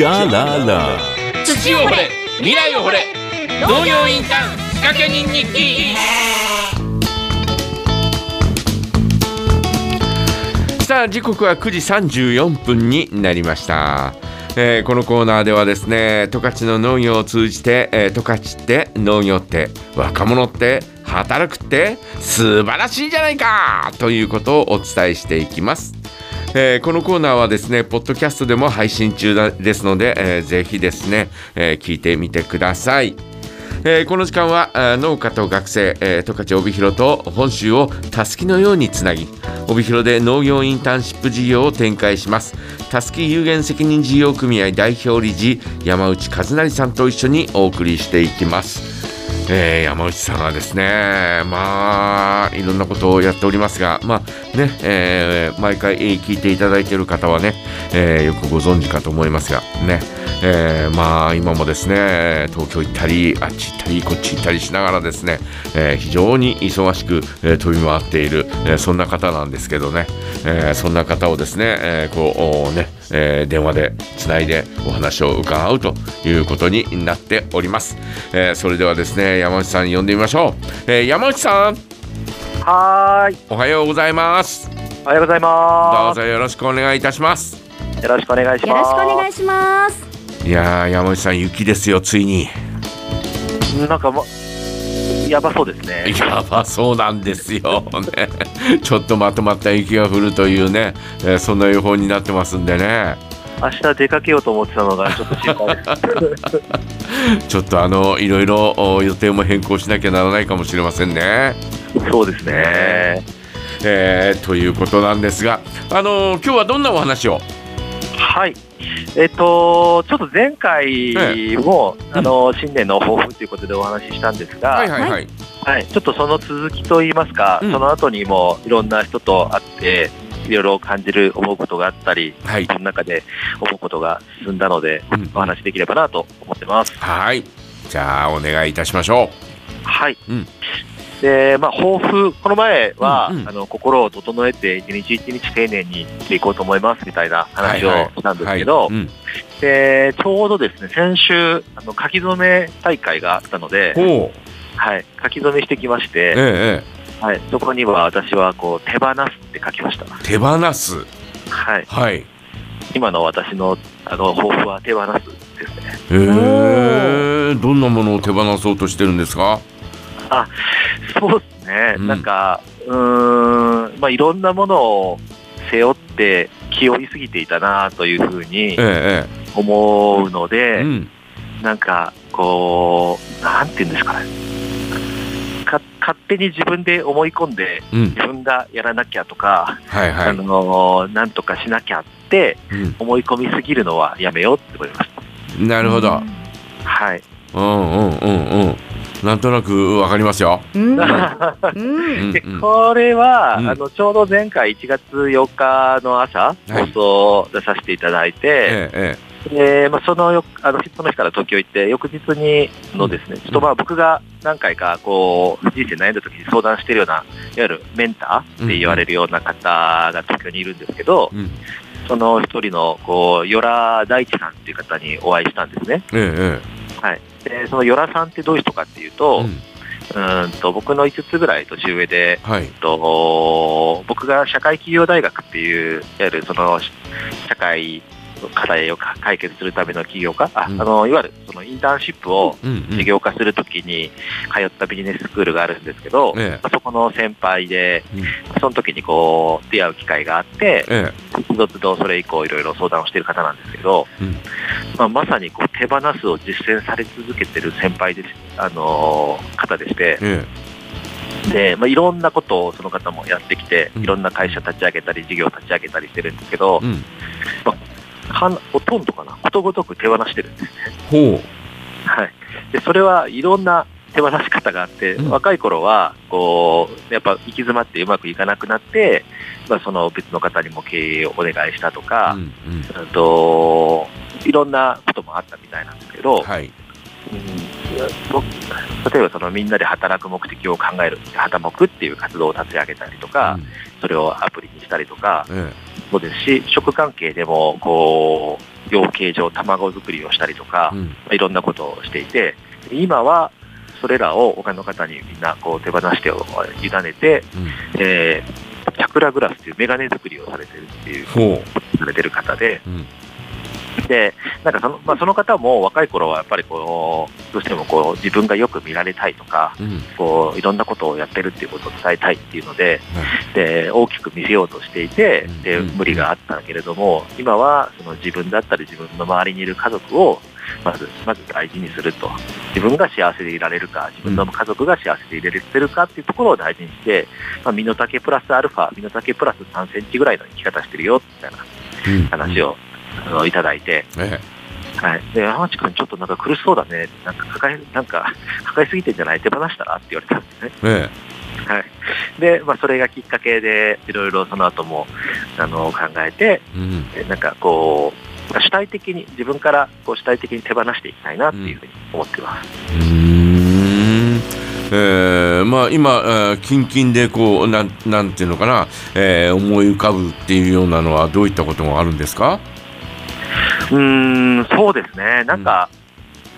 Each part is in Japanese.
じゃらら。土を掘れ。未来を掘れ。農業インターン仕掛け人日記。さあ時刻は9時34分になりました、えーこのコーナーではですね十勝の農業を通じてえー十勝って農業って若者って働くって素晴らしいじゃないかということをお伝えしていきますえーこのコーナーはですね、ポッドキャストでも配信中ですので、えーぜひですね、えー聞いてみてください。えーこの時間は農家と学生、えー十勝帯広と本州をたすきのようにつなぎ帯広で農業インターンシップ事業を展開しますたすき有限責任事業組合代表理事山内和成さんと一緒にお送りしていきます。えー山内さんはですね、まあ、いろんなことをやっておりますが、まあね、えー毎回聞いていただいている方はね、えーよくご存知かと思いますが、ね、えーまあ、今もですね、東京行ったり、あっち行ったり、こっち行ったりしながらですね、えー非常に忙しく、えー飛び回っている、えーそんな方なんですけどね、えーそんな方をですね、えーこう、おね、えー電話でつないでお話を伺うということになっております。えーそれではですね、山内さん呼んでみましょう。えー山内さん、はーい。おはようございます。おはようございどまうぞよろしくお願いいたします。す。よろしくお願いしよろます。しくお願いします。いやー、山内さん、雪ですよ、ついに。なんかもやばそうですね。やばそうなんですよ、ね。ちょっとまとまった雪が降るというね、えーそんな予報になってますんでね。明日出かけようと思ってたのがちょっと心配です。ちょっとあの、いろいろお予定も変更しなきゃならないかもしれませんね。そうですね。えーということなんですが、あの今日はどんなお話を？はい。えっと、ちょっと前回も、えあの、新年の抱負ということでお話ししたんですが、はいはいはい。はい、ちょっとその続きといいますか、うんその後にもいろんな人と会って、いろいろ感じる、思うことがあったり、はい。その中で思うことが進んだので、うんお話しできればなと思ってます。はい。じゃあ、お願いいたしましょはい。うんで、まあ、抱負、この前は、うんうんあの、心を整えて、一日一日丁寧にしていこうと思います、みたいなう。話をしたんですけはどで、ちょうどですね、先週、あの、書き初め大会があったので。はい、書き初めしてきましええて、えはい、そこには私は、こう、手放すって書きました。え。手放す。はい。はい。今の私の、あの、抱負は手放すですね。えー、どんなものを手放そうとしてるんですか？そうですね、うんなんか、うーん、まあ、いろんなものを背負って気負いすぎていたなというふうにええ思うのええ。で、うん。なんか、こう、なんていうんですかね。か勝手に自分で思い込んで、うん。自分がやらなきゃとか、あはいはい。のなんとかしなきゃってうん思い込みすぎるのはやめようって思います。なるほど。はい。うんうんうんうん。なんとなくわかりますよ。これは、うん。あのちょうど前回1月4日の朝、い。放送出させていただいて、えええでまあ、そのよあのその日から東京行って、翌日にのですね、ちょっとまあ僕が何回かこう人生悩んだ時に相談しているような、いわゆるメンターって言われるような方が東京にいるんですけど、え。うん。その一人のこう与良大地さんっていう方にお会いしたんですね。ええ。はい、でその与良さんってどういう人かっていうええ。と、うん。と僕の5つぐらい年上で、はい。と僕が社会企業大学っていう、いわゆるその社会の課題をか解決するための起業家、あうんあのいわゆるそのインターンシップを。事業化するときに通ったビジネススクールがあるんですけど、ええまあそこの先輩で、うんその時にこう出会う機会があって、えつどつどそれ以降いろいろ相談をしている方なんですけど、うんまあ、まさにこう手放すを実践され続けてる先輩です、あのー方でしてえ。、えで、まあ、いろんなことをその方もやってきて、うんいろんな会社立ち上げたり、事業立ち上げたりしてるんですけどえ。う、ん。はんほとんどかな、ことごとく手放してるんですね。ほはい。で、それはいろんな手放し方があって、うん若い頃は、こう、やっぱ行き詰まってうまくいかなくなって、まあ、その別の方にも経営をお願いしたとう。か、うんうん。うんといろんなこともあったみたいなんですけど、はい。うん僕例えばそのみんなで働く目的を考える、働くっていう活動を立ち上げたりとか、それをアプリにしたりとか、うんえそうですし、職関係でも、こう、養鶏場、卵作りをしたりとか、うん。まあいろんなことをしていて、今はそれらを他の方にみんなこう手放してを委ねて、うん。えーチャクラグラスというメガネ作りをされてるっていう、ほされてる方で、う、うんで、なんかその、まあ、その方も若い頃はやっぱりこう、どうしてもこう、自分がよく見られたいとか、うん。こう、いろんなことをやってるっていうことを伝えたいっていうので、はい。で、大きく見せようとしていてうん、で、うん。無理があったけれども、今はその自分だったり自分の周りにいる家族を、まず、まず大事にすると。自分が幸せでいられるか、自分の家族が幸せでいられてるかっていうところを大事にして、まあ、身の丈プラスアルファ、身の丈プラス3センチぐらいの生き方してるよ、みたいなうん。話を、あのいただいて、えはい。で、山内君ちょっとなんか苦しそうだね。なんか抱え、なんか 抱えすぎてんじゃない？手放したら？って言われたんですね。ええはい。で、まあそれがきっかけで、いろいろその後も、あの、考えて、えうんえなんかこう、主体的に、自分からこう主体的に手放していきたいなっていうふうに思ってます。うーんえーまあ、今、えー、近々でこうなんなんていうのかな、えー思い浮かぶっていうようなのはどういったことがあるんですか？うーん、そうですね。なんか、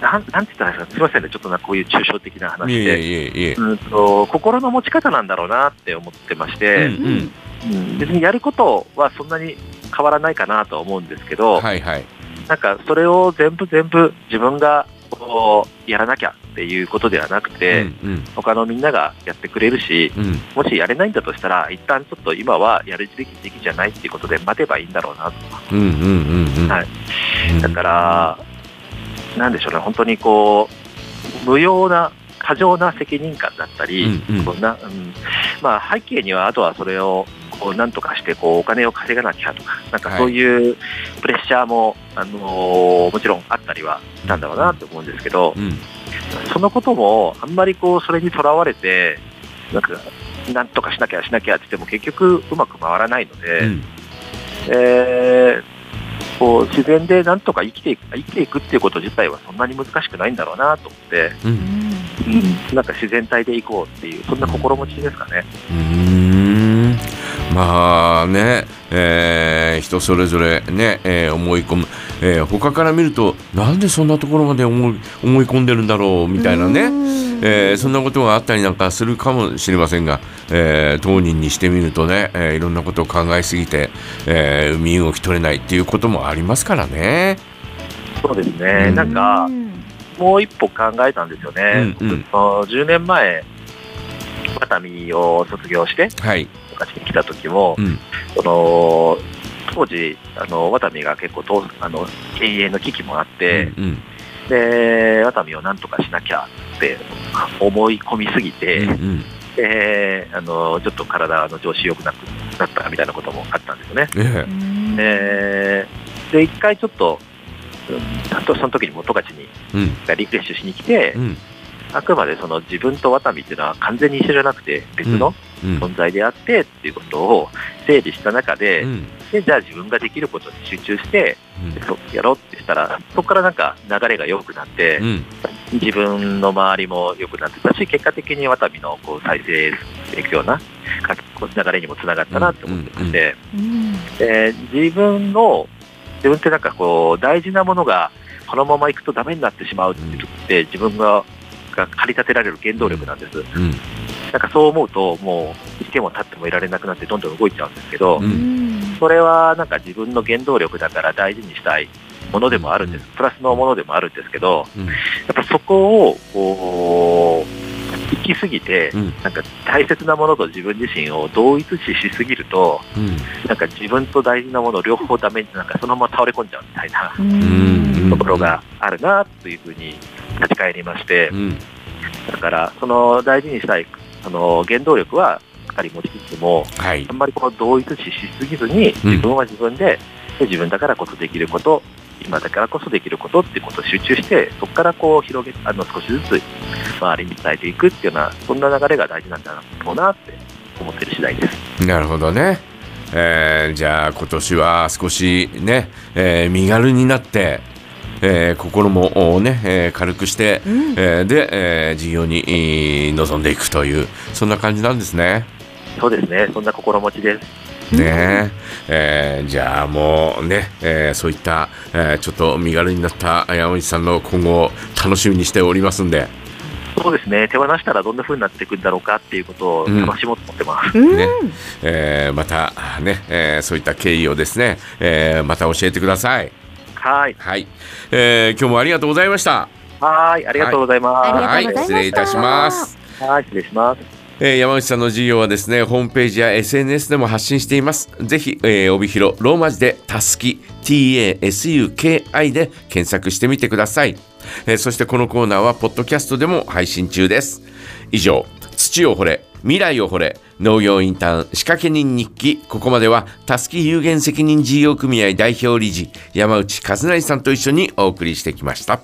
なん、なんて言ったらいいですか、すみませんね。ちょっとなこういう抽象的ない話で。うんと心の持ち方なんだろうなって思ってまして、うんうん。うん。別にやることはそんなに変わらないかなとは思うんですけど、はいはい。なんかそれを全部全部自分がこうやらなきゃっていうことではなくて、うん他のみんながやってくれるし、うんうん。もしやれないんだとしたら、一旦ちょっと今はやるべき時期じゃないっていうことで待てばいいんだろうなと。うんうんうんうん。はいだから、なんでしょうね、本当にこう、無用な、過剰な責任感だったり、うんうん。こんなうん。まあ、背景には、あとはそれをこうなんとかしてこうお金を稼がなきゃとか、なんかそういうプレッシャーも、あのーもちろんあったりはしたんだろうなと思うんですけど、うん。そのこともあんまりこうそれにとらわれて、なんか、なんとかしなきゃしなきゃって言っても結局うまく回らないので、うん。えーこう自然でなんとか生きていく生きていくっていうこと自体はそんなに難しくないんだろうなと思って、うん。なんか自然体でいこうっていう、そんな心持ちですかね。うまあね、えー人それぞれね、えー思い込む、えー他から見るとなんでそんなところまで思い思い込んでるんだろうみたいなね、えーそんなことがあったりなんかするかもしれませんが、えー当人にしてみるとね、えーいろんなことを考えすぎて、えー身動き取れないっていうこともありますからね。そうですね、うん。なんか、もう一歩考えたんですよね。うんうん。その10年前、ワタミを卒業して、はい、十勝に来た時も、うん。その当時、あのワタミが結構とあの経営の危機もあって、うんでワタミをなんとかしなきゃって思い込みすぎて、うんうん。であのちょっと体の調子良くなくなったみたいなこともあったんですよね。えでで一回ちょっと、その時にも十勝にえうん。リフレッシュしに来て、うん。あくまでその自分とワタミっていうのは完全に一緒じゃなくて別のうん。存在であってっていうことを整理した中で,、うんでじゃあ自分ができることに集中してうん。やろうってしたらそこからなんか流れが良くなって、うん。自分の周りも良くなってたし結果的にワタミのこう再生していくようなかこう流れにもつながったなって思ってまして、で自分の自分ってなんかこう大事なものがこのままいくとダメになってしまうって自分がが駆り立てられる原動力なんです。うん。なんかそう思うと、もう、いても立ってもいられなくなって、どんどん動いちゃうんですけど、うんそれはなんか自分の原動力だから大事にしたいものでもあるんです、プラスのものでもあるんですけど、うん。やっぱそこを、こう、行き過ぎて、うん。なんか大切なものと自分自身を同一視しすぎると、うん。なんか自分と大事なもの両方ダメになんかそのまま倒れ込んじゃうみたいなうん。ところがあるなというふうに立ち返りまして、うん。だからその大事にしたいその原動力はしっかり持ちつつも、はいあんまりこう同一視しすぎずに、うん自分は自分で、で自分だからこそできること、今だからこそできることっていうことを集中して、そこからこう広げあの少しずつ周りに伝えていくっていうような、そんな流れが大事なんだろうなって思ってる次第です。なるほどね。えーじゃあ今年は少しね、えー身軽になって、えー心もね、えー軽くして、えーで、えー事業にえー臨んでいくというそんな感じなんですね。そうですね、そんな心持ちです。ねえーじゃあもうね、えーそういった、えーちょっと身軽になった山口さんの今後楽しみにしておりますんで、そうですね、手放したらどんな風になっていくんだろうかっていうことをうん楽しもうと思ってます。うんねえーまたね、えーそういった経緯をですね、えーまた教えてください。はい。はい、えー今日もありがとうございました。はい、ありがとうございます。はい失礼いたします。はい、失礼します。えー山内さんの事業はですね、ホームページや SNS でも発信しています。ぜひ、えー帯広ローマ字でたすき TASUKI で検索してみてください。えーそしてこのコーナーはポッドキャストでも配信中です。以上、土を掘れ、未来を掘れ、農業インターン仕掛け人日記。ここまではたすき有限責任事業組合代表理事山内和成さんと一緒にお送りしてきました。